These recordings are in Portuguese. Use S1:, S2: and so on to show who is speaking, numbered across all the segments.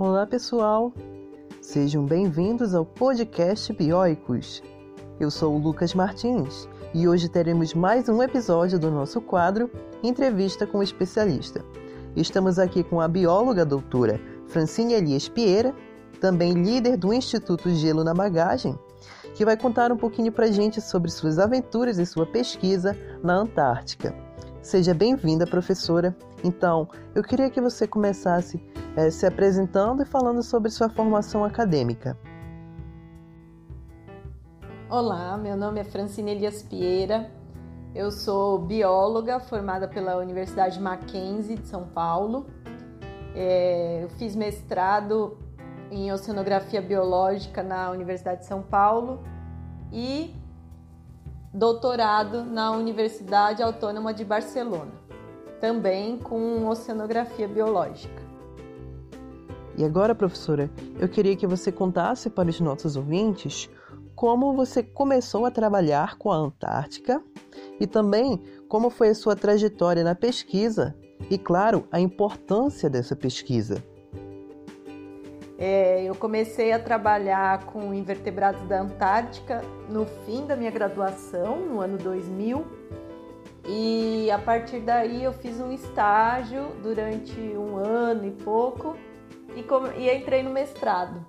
S1: Olá, pessoal! Sejam bem-vindos ao podcast Bioicos. Eu sou o Lucas Martins e hoje teremos mais um episódio do nosso quadro Entrevista com o Especialista. Estamos aqui com a bióloga doutora Francine Elias Pieira, também líder do Instituto Gelo na Bagagem, que vai contar um pouquinho para gente sobre suas aventuras e sua pesquisa na Antártica. Seja bem-vinda, professora. Então, eu queria que você começasse é, se apresentando e falando sobre sua formação acadêmica.
S2: Olá, meu nome é Francine Elias Pieira. Eu sou bióloga formada pela Universidade Mackenzie de São Paulo. É, eu fiz mestrado em Oceanografia Biológica na Universidade de São Paulo e doutorado na Universidade Autônoma de Barcelona, também com Oceanografia Biológica.
S1: E agora, professora, eu queria que você contasse para os nossos ouvintes como você começou a trabalhar com a Antártica e também como foi a sua trajetória na pesquisa e, claro, a importância dessa pesquisa.
S2: É, eu comecei a trabalhar com invertebrados da Antártica no fim da minha graduação, no ano 2000, e a partir daí eu fiz um estágio durante um ano e pouco e, e entrei no mestrado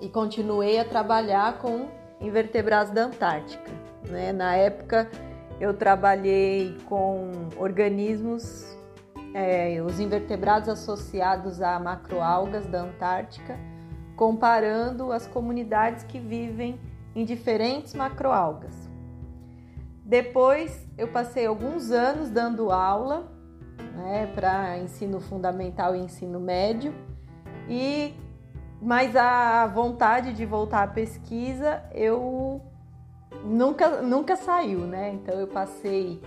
S2: e continuei a trabalhar com invertebrados da Antártica. Né? Na época eu trabalhei com organismos, é, os invertebrados associados a macroalgas da Antártica, comparando as comunidades que vivem em diferentes macroalgas. Depois eu passei alguns anos dando aula né, para ensino fundamental e ensino médio e mas a vontade de voltar à pesquisa eu nunca nunca saiu, né? Então eu passei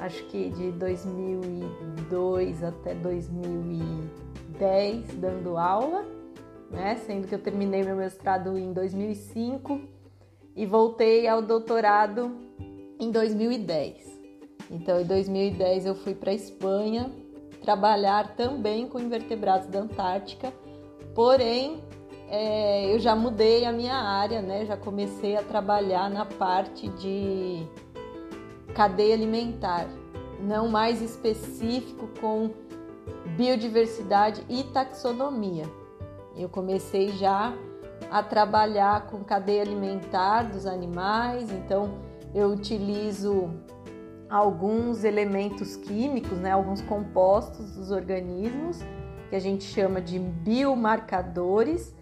S2: acho que de 2002 até 2010 dando aula, né? Sendo que eu terminei meu mestrado em 2005 e voltei ao doutorado em 2010. Então, em 2010 eu fui para Espanha trabalhar também com invertebrados da Antártica Porém, é, eu já mudei a minha área, né? Já comecei a trabalhar na parte de cadeia alimentar, não mais específico com biodiversidade e taxonomia. Eu comecei já a trabalhar com cadeia alimentar dos animais, então eu utilizo alguns elementos químicos, né, alguns compostos dos organismos que a gente chama de biomarcadores,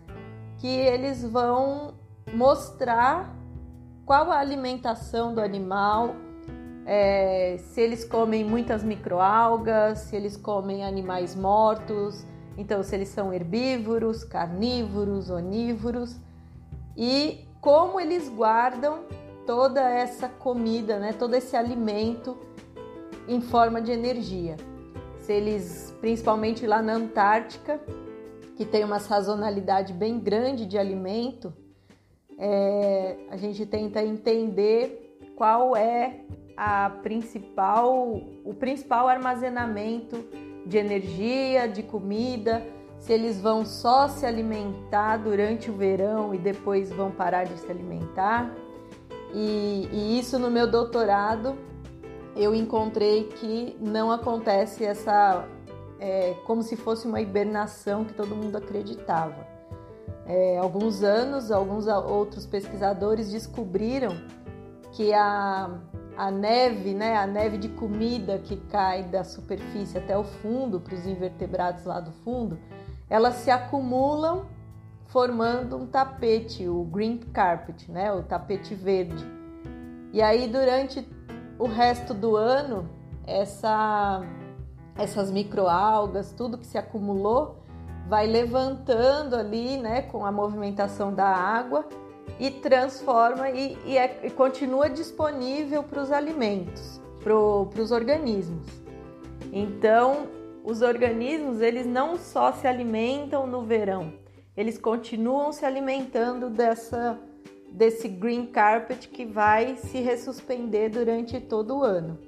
S2: que eles vão mostrar qual a alimentação do animal, é, se eles comem muitas microalgas, se eles comem animais mortos, então se eles são herbívoros, carnívoros, onívoros e como eles guardam toda essa comida, né, todo esse alimento em forma de energia. Se eles, principalmente lá na Antártica, que tem uma sazonalidade bem grande de alimento, é, a gente tenta entender qual é a principal, o principal armazenamento de energia, de comida, se eles vão só se alimentar durante o verão e depois vão parar de se alimentar. E, e isso no meu doutorado eu encontrei que não acontece essa é, como se fosse uma hibernação que todo mundo acreditava. É, alguns anos, alguns outros pesquisadores descobriram que a, a neve, né, a neve de comida que cai da superfície até o fundo, para os invertebrados lá do fundo, elas se acumulam formando um tapete, o green carpet, né, o tapete verde. E aí durante o resto do ano, essa, essas microalgas, tudo que se acumulou, vai levantando ali, né, com a movimentação da água e transforma e, e, é, e continua disponível para os alimentos, para os organismos. Então, os organismos eles não só se alimentam no verão, eles continuam se alimentando dessa desse green carpet que vai se ressuspender durante todo o ano.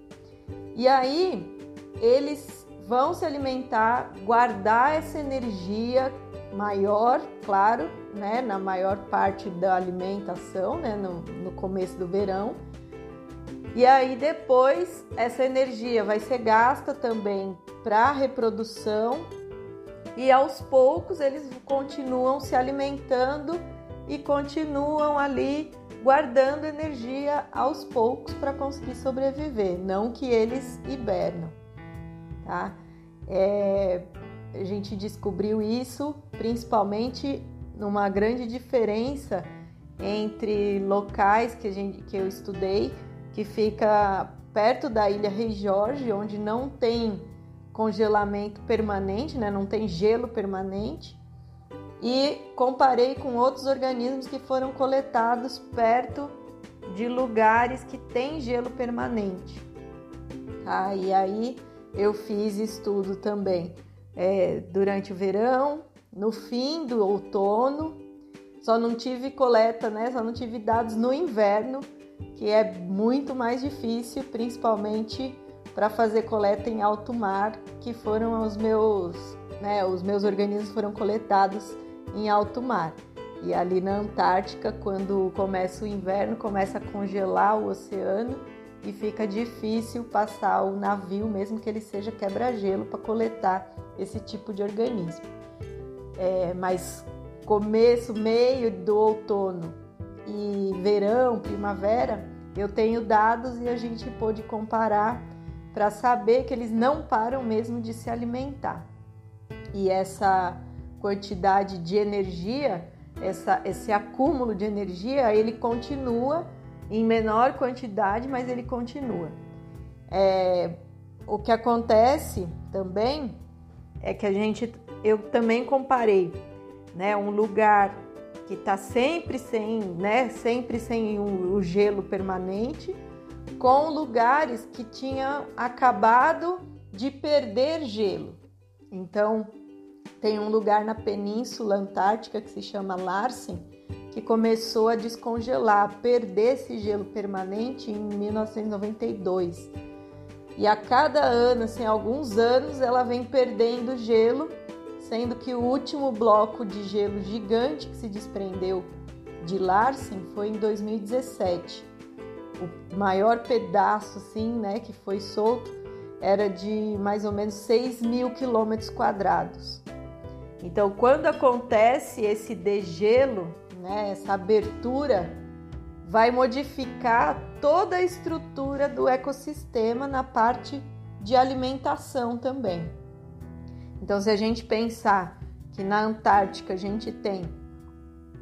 S2: E aí eles vão se alimentar, guardar essa energia maior, claro, né, na maior parte da alimentação, né, no, no começo do verão. E aí depois essa energia vai ser gasta também para reprodução e aos poucos eles continuam se alimentando e continuam ali guardando energia aos poucos para conseguir sobreviver, não que eles hibernam, tá? É, a gente descobriu isso principalmente numa grande diferença entre locais que, gente, que eu estudei, que fica perto da ilha Rei Jorge, onde não tem congelamento permanente, né? não tem gelo permanente, e comparei com outros organismos que foram coletados perto de lugares que tem gelo permanente. Tá? E aí eu fiz estudo também é, durante o verão, no fim do outono. Só não tive coleta, né? Só não tive dados no inverno, que é muito mais difícil, principalmente para fazer coleta em alto mar, que foram os meus, né? Os meus organismos foram coletados em alto mar. E ali na Antártica, quando começa o inverno, começa a congelar o oceano e fica difícil passar o navio, mesmo que ele seja quebra-gelo, para coletar esse tipo de organismo. É, mas começo, meio do outono e verão, primavera, eu tenho dados e a gente pôde comparar para saber que eles não param mesmo de se alimentar. E essa quantidade de energia, essa, esse acúmulo de energia, ele continua em menor quantidade, mas ele continua. É, o que acontece também é que a gente, eu também comparei, né, um lugar que está sempre sem, né, sempre sem o, gelo permanente, com lugares que tinham acabado de perder gelo. Então, tem um lugar na Península Antártica que se chama Larsen, que começou a descongelar, a perder esse gelo permanente em 1992. E a cada ano, assim, alguns anos, ela vem perdendo gelo, sendo que o último bloco de gelo gigante que se desprendeu de Larsen foi em 2017. O maior pedaço, assim, né, que foi solto era de mais ou menos 6 mil quilômetros quadrados. Então, quando acontece esse degelo, né, essa abertura, vai modificar toda a estrutura do ecossistema na parte de alimentação também. Então, se a gente pensar que na Antártica a gente tem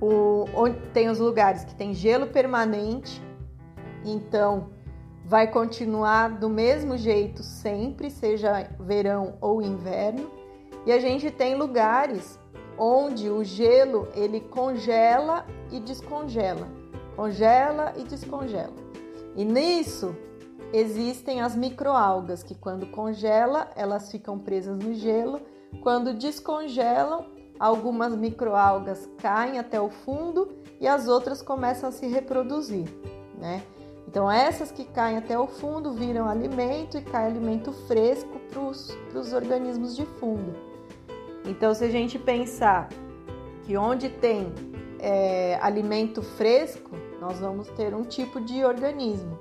S2: o, tem os lugares que tem gelo permanente, então vai continuar do mesmo jeito sempre, seja verão ou inverno. E a gente tem lugares onde o gelo ele congela e descongela, congela e descongela. E nisso existem as microalgas que quando congela, elas ficam presas no gelo, quando descongelam, algumas microalgas caem até o fundo e as outras começam a se reproduzir, né? Então essas que caem até o fundo viram alimento e cai alimento fresco para os organismos de fundo. Então, se a gente pensar que onde tem é, alimento fresco, nós vamos ter um tipo de organismo.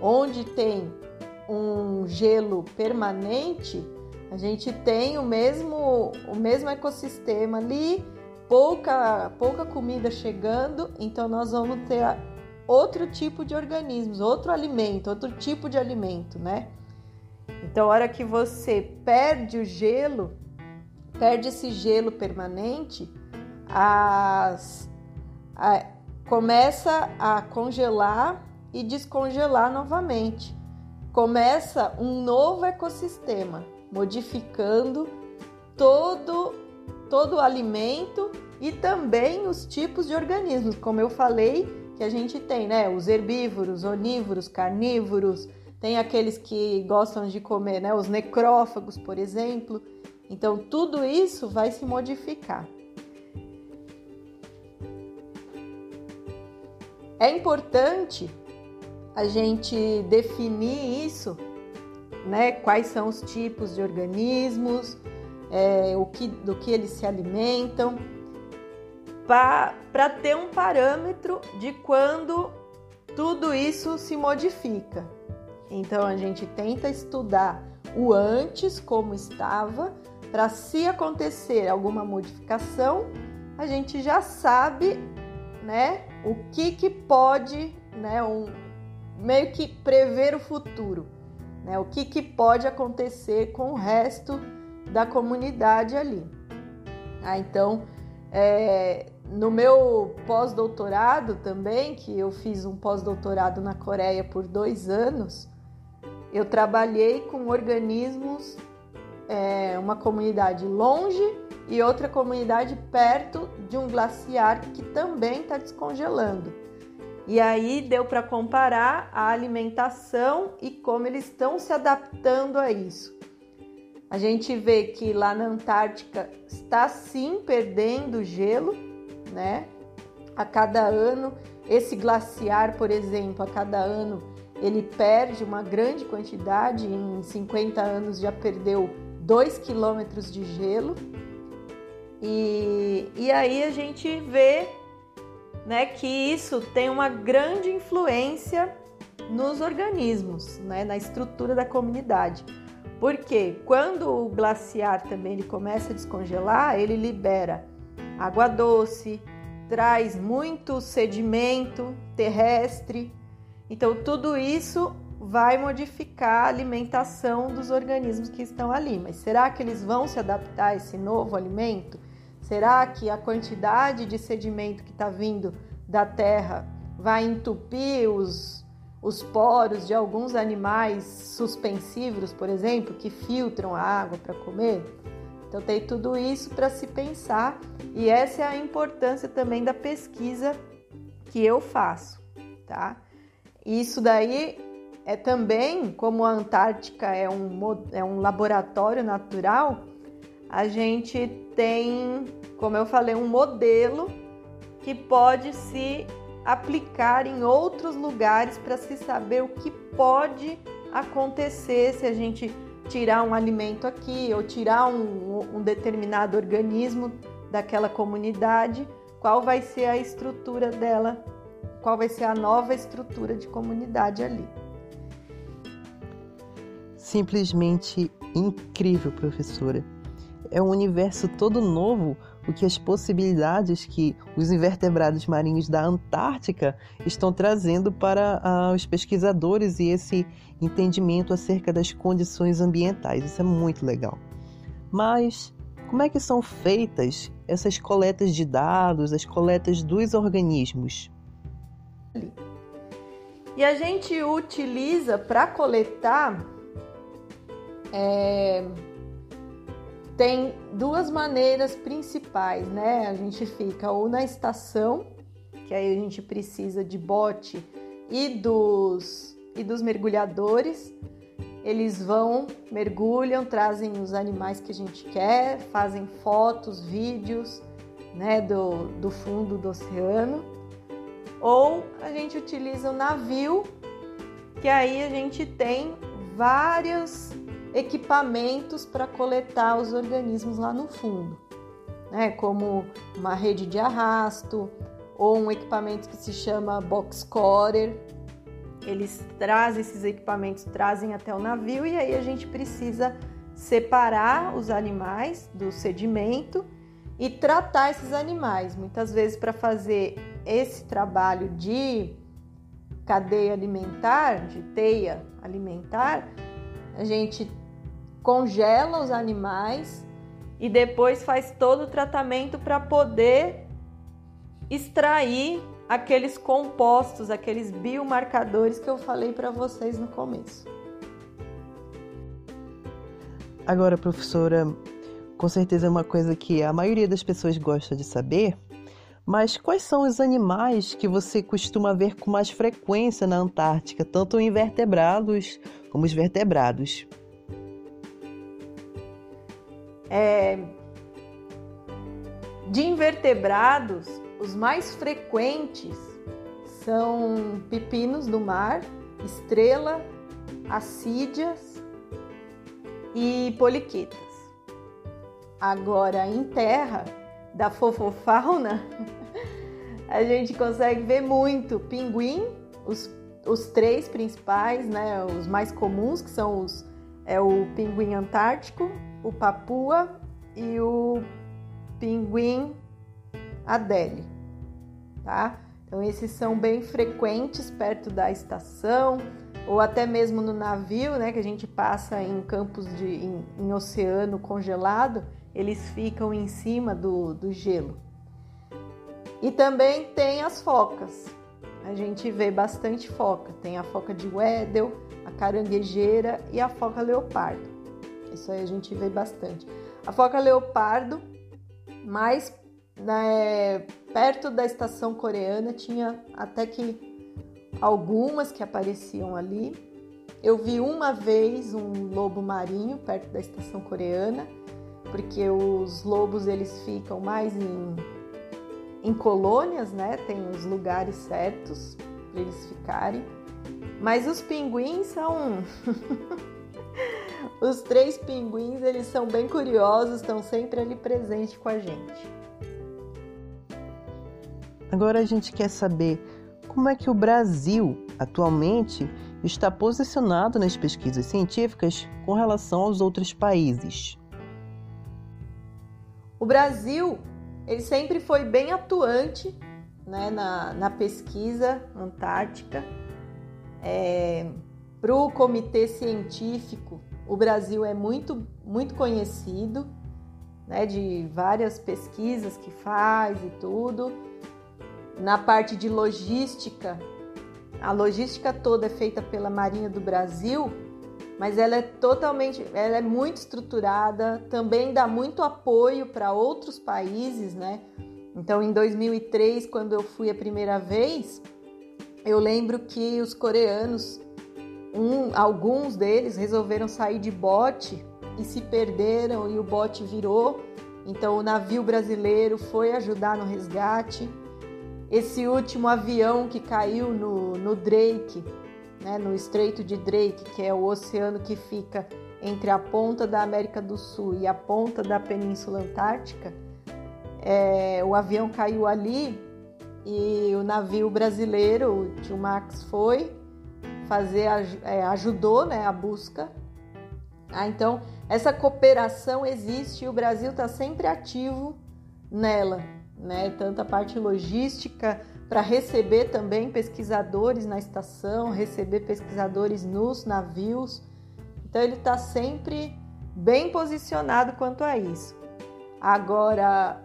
S2: Onde tem um gelo permanente, a gente tem o mesmo, o mesmo ecossistema ali, pouca, pouca comida chegando, então nós vamos ter outro tipo de organismos, outro alimento, outro tipo de alimento, né? Então, a hora que você perde o gelo, perde esse gelo permanente, as, a, começa a congelar e descongelar novamente. Começa um novo ecossistema, modificando todo, todo o alimento e também os tipos de organismos. Como eu falei, que a gente tem, né? Os herbívoros, onívoros, carnívoros, tem aqueles que gostam de comer, né? Os necrófagos, por exemplo. Então, tudo isso vai se modificar. É importante a gente definir isso, né? Quais são os tipos de organismos é, o que, do que eles se alimentam, para ter um parâmetro de quando tudo isso se modifica. Então a gente tenta estudar o antes, como estava, para se acontecer alguma modificação, a gente já sabe, né, o que que pode, né, um, meio que prever o futuro, né, o que que pode acontecer com o resto da comunidade ali. Ah, então, é, no meu pós-doutorado também, que eu fiz um pós-doutorado na Coreia por dois anos, eu trabalhei com organismos, é, uma comunidade longe e outra comunidade perto de um glaciar que também está descongelando. E aí deu para comparar a alimentação e como eles estão se adaptando a isso. A gente vê que lá na Antártica está sim perdendo gelo, né? A cada ano, esse glaciar, por exemplo, a cada ano ele perde uma grande quantidade, em 50 anos já perdeu 2 quilômetros de gelo. E, e aí a gente vê né, que isso tem uma grande influência nos organismos, né, na estrutura da comunidade. Porque quando o glaciar também ele começa a descongelar, ele libera água doce, traz muito sedimento terrestre. Então tudo isso vai modificar a alimentação dos organismos que estão ali. Mas será que eles vão se adaptar a esse novo alimento? Será que a quantidade de sedimento que está vindo da terra vai entupir os os poros de alguns animais suspensívoros, por exemplo, que filtram a água para comer. Então tem tudo isso para se pensar e essa é a importância também da pesquisa que eu faço, tá? Isso daí é também, como a Antártica é um, é um laboratório natural, a gente tem, como eu falei, um modelo que pode se aplicar em outros lugares para se saber o que pode acontecer se a gente tirar um alimento aqui ou tirar um, um determinado organismo daquela comunidade, qual vai ser a estrutura dela, qual vai ser a nova estrutura de comunidade ali.
S1: Simplesmente incrível, professora. É um universo todo novo o que as possibilidades que os invertebrados marinhos da Antártica estão trazendo para uh, os pesquisadores e esse entendimento acerca das condições ambientais. Isso é muito legal. Mas como é que são feitas essas coletas de dados, as coletas dos organismos?
S2: E a gente utiliza para coletar é, tem duas maneiras principais, né? A gente fica ou na estação, que aí a gente precisa de bote e dos e dos mergulhadores. Eles vão, mergulham, trazem os animais que a gente quer, fazem fotos, vídeos, né, do, do fundo do oceano. Ou a gente utiliza o navio, que aí a gente tem vários equipamentos para coletar os organismos lá no fundo, né? como uma rede de arrasto ou um equipamento que se chama box cutter. Eles trazem esses equipamentos, trazem até o navio e aí a gente precisa separar os animais do sedimento e tratar esses animais. Muitas vezes para fazer esse trabalho de cadeia alimentar, de teia alimentar, a gente congela os animais e depois faz todo o tratamento para poder extrair aqueles compostos, aqueles biomarcadores que eu falei para vocês no começo.
S1: Agora, professora, com certeza é uma coisa que a maioria das pessoas gosta de saber, mas quais são os animais que você costuma ver com mais frequência na Antártica, tanto invertebrados como os vertebrados?
S2: É, de invertebrados, os mais frequentes são pepinos do mar, estrela, assídias e poliquetas. Agora, em terra, da fofofauna, a gente consegue ver muito pinguim, os, os três principais, né, os mais comuns, que são os é o pinguim antártico, o papua e o pinguim adélie, tá? Então esses são bem frequentes perto da estação ou até mesmo no navio, né, que a gente passa em campos de em, em oceano congelado, eles ficam em cima do, do gelo. E também tem as focas. A gente vê bastante foca. Tem a foca de Weddell, a caranguejeira e a foca leopardo. Isso aí a gente vê bastante. A foca leopardo, mais né, perto da estação coreana, tinha até que algumas que apareciam ali. Eu vi uma vez um lobo marinho perto da estação coreana, porque os lobos eles ficam mais em em colônias, né? Tem os lugares certos para eles ficarem. Mas os pinguins são Os três pinguins, eles são bem curiosos, estão sempre ali presentes com a gente.
S1: Agora a gente quer saber como é que o Brasil atualmente está posicionado nas pesquisas científicas com relação aos outros países.
S2: O Brasil ele sempre foi bem atuante né, na, na pesquisa antártica. É, Para o comitê científico, o Brasil é muito, muito conhecido, né, de várias pesquisas que faz e tudo. Na parte de logística, a logística toda é feita pela Marinha do Brasil mas ela é totalmente, ela é muito estruturada, também dá muito apoio para outros países, né? Então, em 2003, quando eu fui a primeira vez, eu lembro que os coreanos, um, alguns deles resolveram sair de bote e se perderam e o bote virou. Então, o navio brasileiro foi ajudar no resgate. Esse último avião que caiu no, no Drake, né, no Estreito de Drake, que é o oceano que fica entre a ponta da América do Sul e a ponta da Península Antártica, é, o avião caiu ali e o navio brasileiro, o Tio Max, foi fazer, é, ajudou né, a busca. Ah, então, essa cooperação existe e o Brasil está sempre ativo nela, né? Tanto a parte logística, para receber também pesquisadores na estação, receber pesquisadores nos navios. Então ele está sempre bem posicionado quanto a isso. Agora,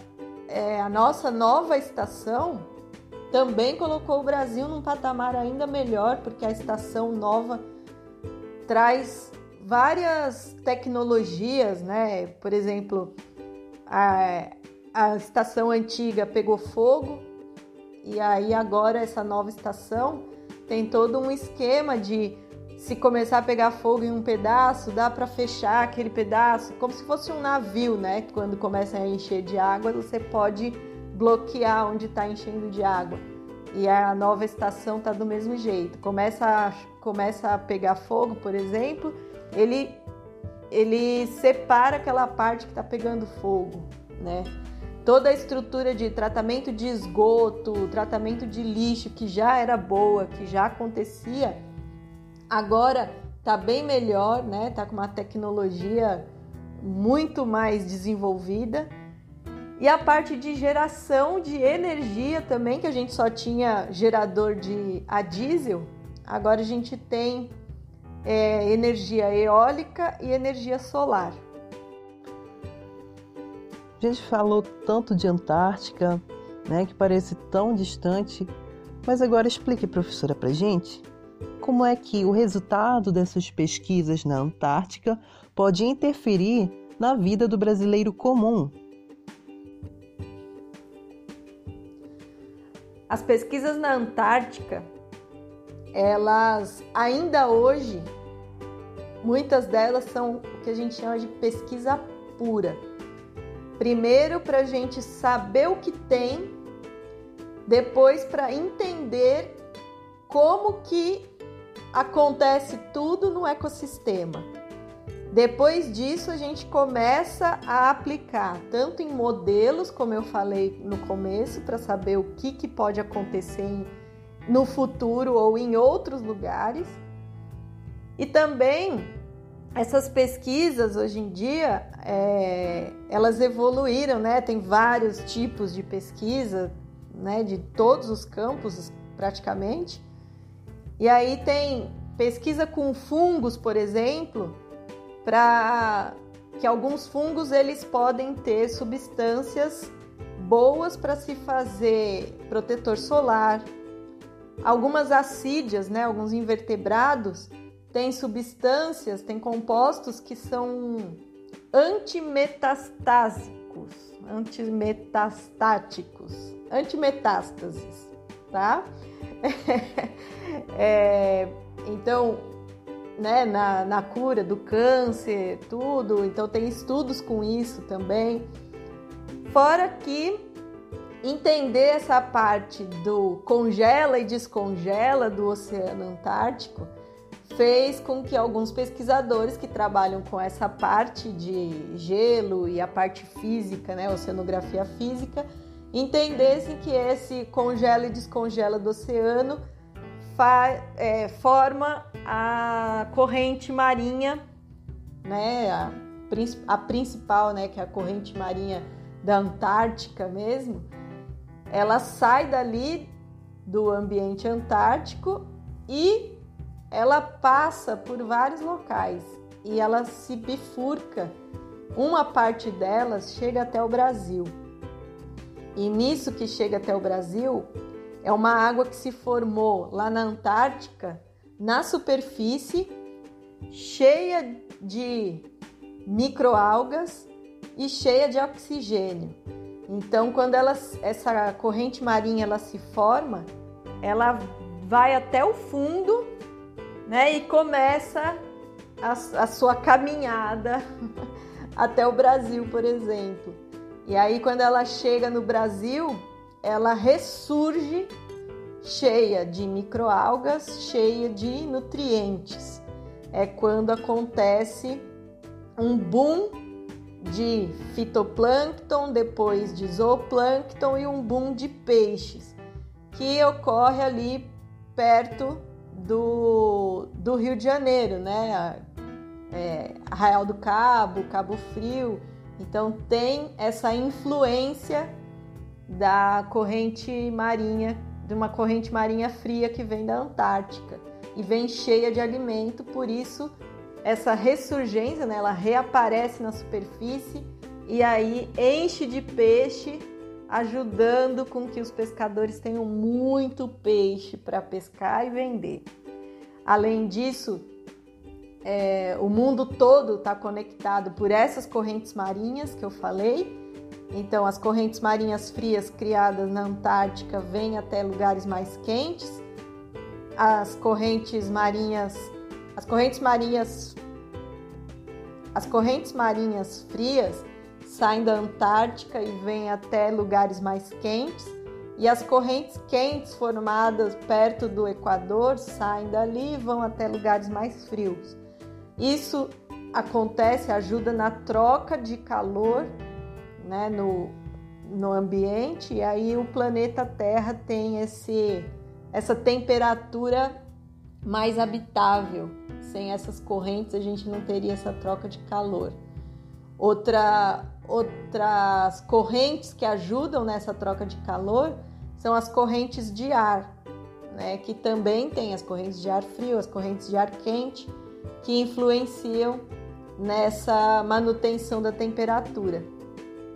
S2: é, a nossa nova estação também colocou o Brasil num patamar ainda melhor, porque a estação nova traz várias tecnologias, né? Por exemplo, a, a estação antiga pegou fogo, e aí agora essa nova estação tem todo um esquema de se começar a pegar fogo em um pedaço, dá para fechar aquele pedaço, como se fosse um navio, né? Quando começa a encher de água, você pode bloquear onde está enchendo de água. E a nova estação tá do mesmo jeito. Começa a, começa a pegar fogo, por exemplo, ele ele separa aquela parte que está pegando fogo, né? toda a estrutura de tratamento de esgoto, tratamento de lixo que já era boa, que já acontecia, agora está bem melhor, né? Tá com uma tecnologia muito mais desenvolvida. E a parte de geração de energia também, que a gente só tinha gerador de a diesel, agora a gente tem é, energia eólica e energia solar.
S1: A gente falou tanto de Antártica, né, que parece tão distante, mas agora explique, professora, para gente como é que o resultado dessas pesquisas na Antártica pode interferir na vida do brasileiro comum.
S2: As pesquisas na Antártica, elas ainda hoje, muitas delas são o que a gente chama de pesquisa pura Primeiro, para a gente saber o que tem, depois, para entender como que acontece tudo no ecossistema. Depois disso, a gente começa a aplicar tanto em modelos, como eu falei no começo, para saber o que, que pode acontecer no futuro ou em outros lugares. E também essas pesquisas hoje em dia é, elas evoluíram, né? Tem vários tipos de pesquisa, né? De todos os campos praticamente. E aí tem pesquisa com fungos, por exemplo, para que alguns fungos eles podem ter substâncias boas para se fazer protetor solar. Algumas acídeas, né, alguns invertebrados têm substâncias, têm compostos que são antimetastásicos, antimetastáticos, antimetástases, tá? é, então, né, na, na cura do câncer, tudo. Então tem estudos com isso também. Fora que entender essa parte do congela e descongela do Oceano Antártico fez com que alguns pesquisadores que trabalham com essa parte de gelo e a parte física, né, oceanografia física, entendessem que esse congela e descongela do oceano é, forma a corrente marinha, né, a, a principal, né, que é a corrente marinha da Antártica mesmo, ela sai dali do ambiente antártico e ela passa por vários locais e ela se bifurca. Uma parte delas chega até o Brasil. E nisso que chega até o Brasil, é uma água que se formou lá na Antártica, na superfície, cheia de microalgas e cheia de oxigênio. Então, quando ela, essa corrente marinha ela se forma, ela vai até o fundo, né, e começa a, a sua caminhada até o Brasil, por exemplo. E aí, quando ela chega no Brasil, ela ressurge cheia de microalgas, cheia de nutrientes. É quando acontece um boom de fitoplâncton, depois de zooplâncton e um boom de peixes, que ocorre ali perto do, do Rio de Janeiro, né? É, Arraial do Cabo, Cabo Frio. Então tem essa influência da corrente marinha, de uma corrente marinha fria que vem da Antártica e vem cheia de alimento, por isso essa ressurgência, né, ela reaparece na superfície e aí enche de peixe, ajudando com que os pescadores tenham muito peixe para pescar e vender. Além disso, é, o mundo todo está conectado por essas correntes marinhas que eu falei então, as correntes marinhas frias criadas na Antártica vêm até lugares mais quentes. As correntes marinhas, as correntes marinhas, as correntes marinhas frias saem da Antártica e vêm até lugares mais quentes. E as correntes quentes formadas perto do Equador saem dali e vão até lugares mais frios. Isso acontece, ajuda na troca de calor né, no, no ambiente, e aí o planeta Terra tem esse, essa temperatura mais habitável. Sem essas correntes, a gente não teria essa troca de calor. Outra, outras correntes que ajudam nessa troca de calor são as correntes de ar, né, que também tem as correntes de ar frio, as correntes de ar quente, que influenciam nessa manutenção da temperatura.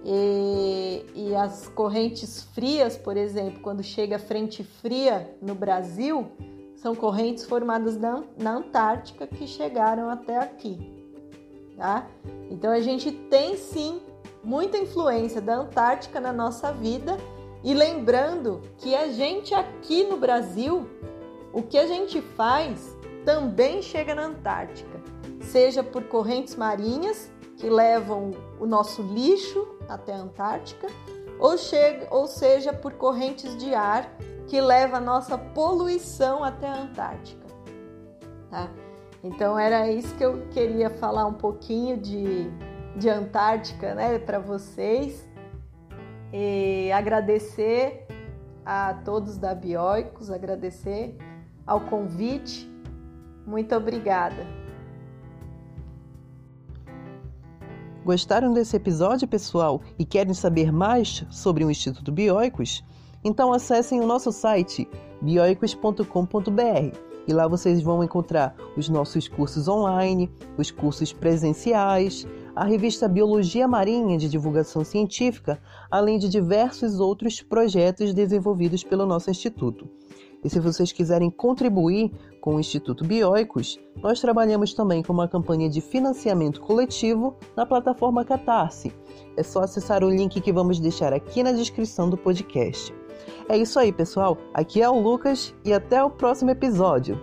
S2: E, e, as correntes frias, por exemplo, quando chega frente fria no Brasil, são correntes formadas na, na Antártica que chegaram até aqui. Tá? Então a gente tem sim muita influência da Antártica na nossa vida e lembrando que a gente aqui no Brasil, o que a gente faz também chega na Antártica, seja por correntes marinhas que levam o nosso lixo até a Antártica, ou, chega, ou seja, por correntes de ar que leva a nossa poluição até a Antártica. Tá? Então era isso que eu queria falar um pouquinho de, de Antártica, né, para vocês. E agradecer a todos da Bioicos, agradecer ao convite. Muito obrigada.
S1: Gostaram desse episódio, pessoal, e querem saber mais sobre o Instituto Bioicos? Então acessem o nosso site bioicos.com.br e lá vocês vão encontrar os nossos cursos online, os cursos presenciais, a revista Biologia Marinha de divulgação científica, além de diversos outros projetos desenvolvidos pelo nosso instituto. E se vocês quiserem contribuir com o Instituto Bioicos, nós trabalhamos também com uma campanha de financiamento coletivo na plataforma Catarse. É só acessar o link que vamos deixar aqui na descrição do podcast. É isso aí, pessoal. Aqui é o Lucas e até o próximo episódio.